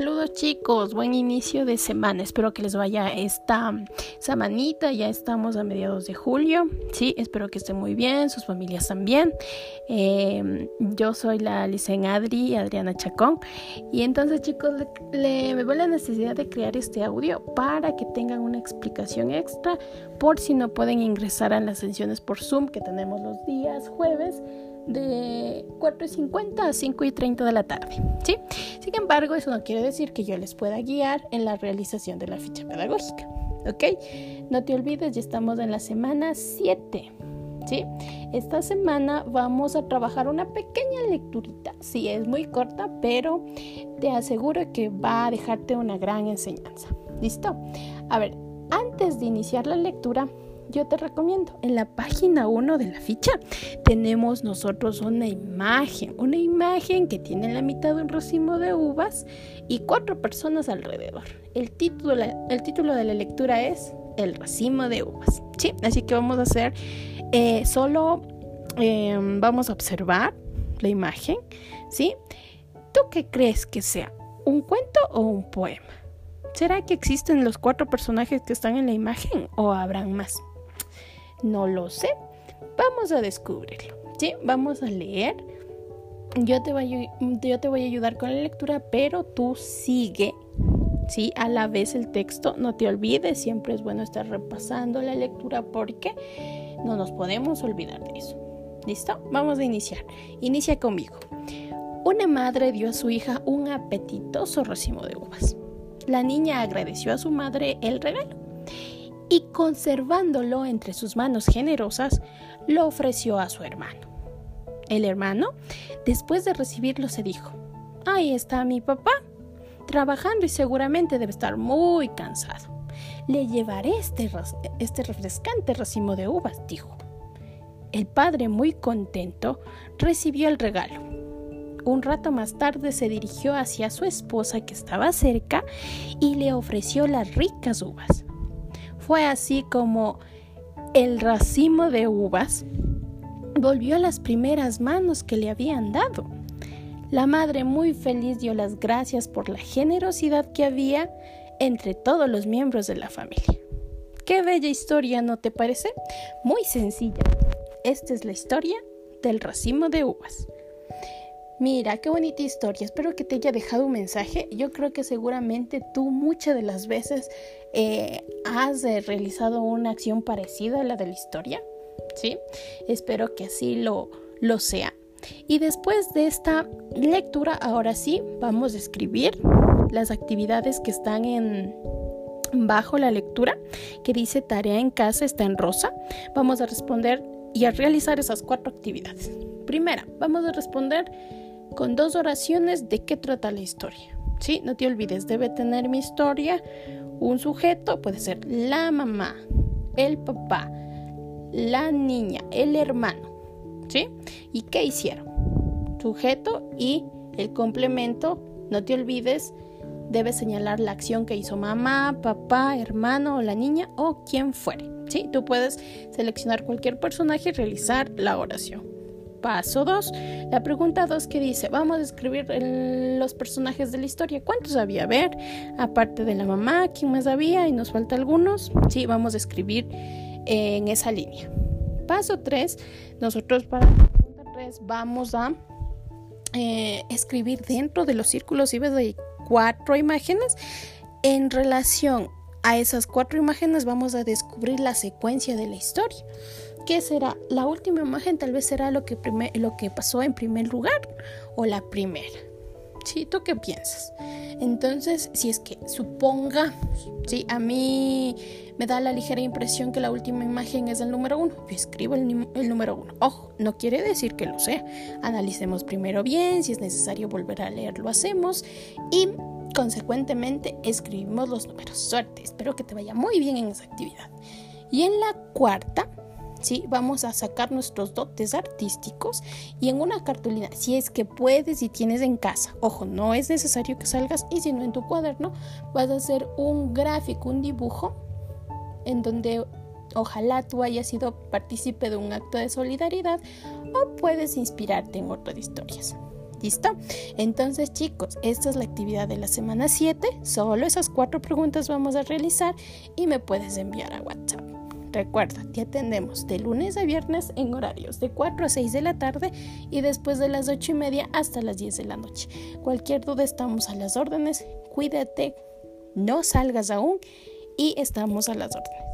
Saludos chicos, buen inicio de semana. Espero que les vaya esta semanita. Ya estamos a mediados de julio. Sí, espero que estén muy bien, sus familias también. Eh, yo soy la licen Adri, Adriana Chacón. Y entonces chicos, le, me veo la necesidad de crear este audio para que tengan una explicación extra por si no pueden ingresar a las sesiones por Zoom que tenemos los días jueves de 4.50 a 5.30 de la tarde. ¿sí? Sin embargo, eso no quiere decir que yo les pueda guiar en la realización de la ficha pedagógica. ¿Ok? No te olvides, ya estamos en la semana 7. ¿Sí? Esta semana vamos a trabajar una pequeña lecturita. Sí, es muy corta, pero te aseguro que va a dejarte una gran enseñanza. ¿Listo? A ver, antes de iniciar la lectura, yo te recomiendo. En la página 1 de la ficha tenemos nosotros una imagen, una imagen que tiene la mitad de un racimo de uvas y cuatro personas alrededor. El título, el título de la lectura es El racimo de uvas. ¿sí? Así que vamos a hacer, eh, solo em, vamos a observar la imagen. ¿sí? ¿Tú qué crees que sea? ¿Un cuento o un poema? ¿Será que existen los cuatro personajes que están en la imagen o habrán más? No lo sé. Vamos a descubrirlo. ¿sí? Vamos a leer. Yo te, voy a, yo te voy a ayudar con la lectura, pero tú sigue ¿sí? A la vez el texto, no te olvides, siempre es bueno estar repasando la lectura porque no nos podemos olvidar de eso. ¿Listo? Vamos a iniciar. Inicia conmigo. Una madre dio a su hija un apetitoso racimo de uvas. La niña agradeció a su madre el regalo y conservándolo entre sus manos generosas, lo ofreció a su hermano. El hermano, después de recibirlo, se dijo, Ahí está mi papá, trabajando y seguramente debe estar muy cansado. Le llevaré este, este refrescante racimo de uvas, dijo. El padre, muy contento, recibió el regalo. Un rato más tarde se dirigió hacia su esposa que estaba cerca y le ofreció las ricas uvas. Fue así como el racimo de uvas volvió a las primeras manos que le habían dado. La madre muy feliz dio las gracias por la generosidad que había entre todos los miembros de la familia. Qué bella historia, ¿no te parece? Muy sencilla. Esta es la historia del racimo de uvas. Mira, qué bonita historia. Espero que te haya dejado un mensaje. Yo creo que seguramente tú muchas de las veces eh, has eh, realizado una acción parecida a la de la historia. ¿Sí? Espero que así lo, lo sea. Y después de esta lectura, ahora sí, vamos a escribir las actividades que están bajo la lectura, que dice tarea en casa, está en rosa. Vamos a responder y a realizar esas cuatro actividades. Primera, vamos a responder con dos oraciones de qué trata la historia. ¿Sí? No te olvides, debe tener mi historia un sujeto, puede ser la mamá, el papá, la niña, el hermano. ¿Sí? ¿Y qué hicieron? Sujeto y el complemento, no te olvides, debe señalar la acción que hizo mamá, papá, hermano o la niña o quien fuere. ¿Sí? Tú puedes seleccionar cualquier personaje y realizar la oración. Paso 2. La pregunta 2 que dice, vamos a escribir los personajes de la historia. ¿Cuántos había? A ver, aparte de la mamá, ¿quién más había? Y nos falta algunos. Sí, vamos a escribir en esa línea. Paso 3. Nosotros para la pregunta 3 vamos a eh, escribir dentro de los círculos y de cuatro imágenes en relación a esas cuatro imágenes vamos a descubrir la secuencia de la historia. ¿Qué será? La última imagen tal vez será lo que, lo que pasó en primer lugar o la primera. ¿Sí? ¿Tú qué piensas? Entonces, si es que suponga, sí, a mí me da la ligera impresión que la última imagen es el número uno, yo escribo el, el número uno. Ojo, no quiere decir que lo sea. Analicemos primero bien, si es necesario volver a leer, lo hacemos y consecuentemente escribimos los números. Suerte, espero que te vaya muy bien en esa actividad. Y en la cuarta, ¿sí? Vamos a sacar nuestros dotes artísticos y en una cartulina, si es que puedes y tienes en casa, ojo, no es necesario que salgas y si no en tu cuaderno, vas a hacer un gráfico, un dibujo en donde ojalá tú hayas sido partícipe de un acto de solidaridad o puedes inspirarte en otras historias. ¿Listo? Entonces chicos, esta es la actividad de la semana 7. Solo esas cuatro preguntas vamos a realizar y me puedes enviar a WhatsApp. Recuerda, te atendemos de lunes a viernes en horarios de 4 a 6 de la tarde y después de las 8 y media hasta las 10 de la noche. Cualquier duda estamos a las órdenes. Cuídate, no salgas aún y estamos a las órdenes.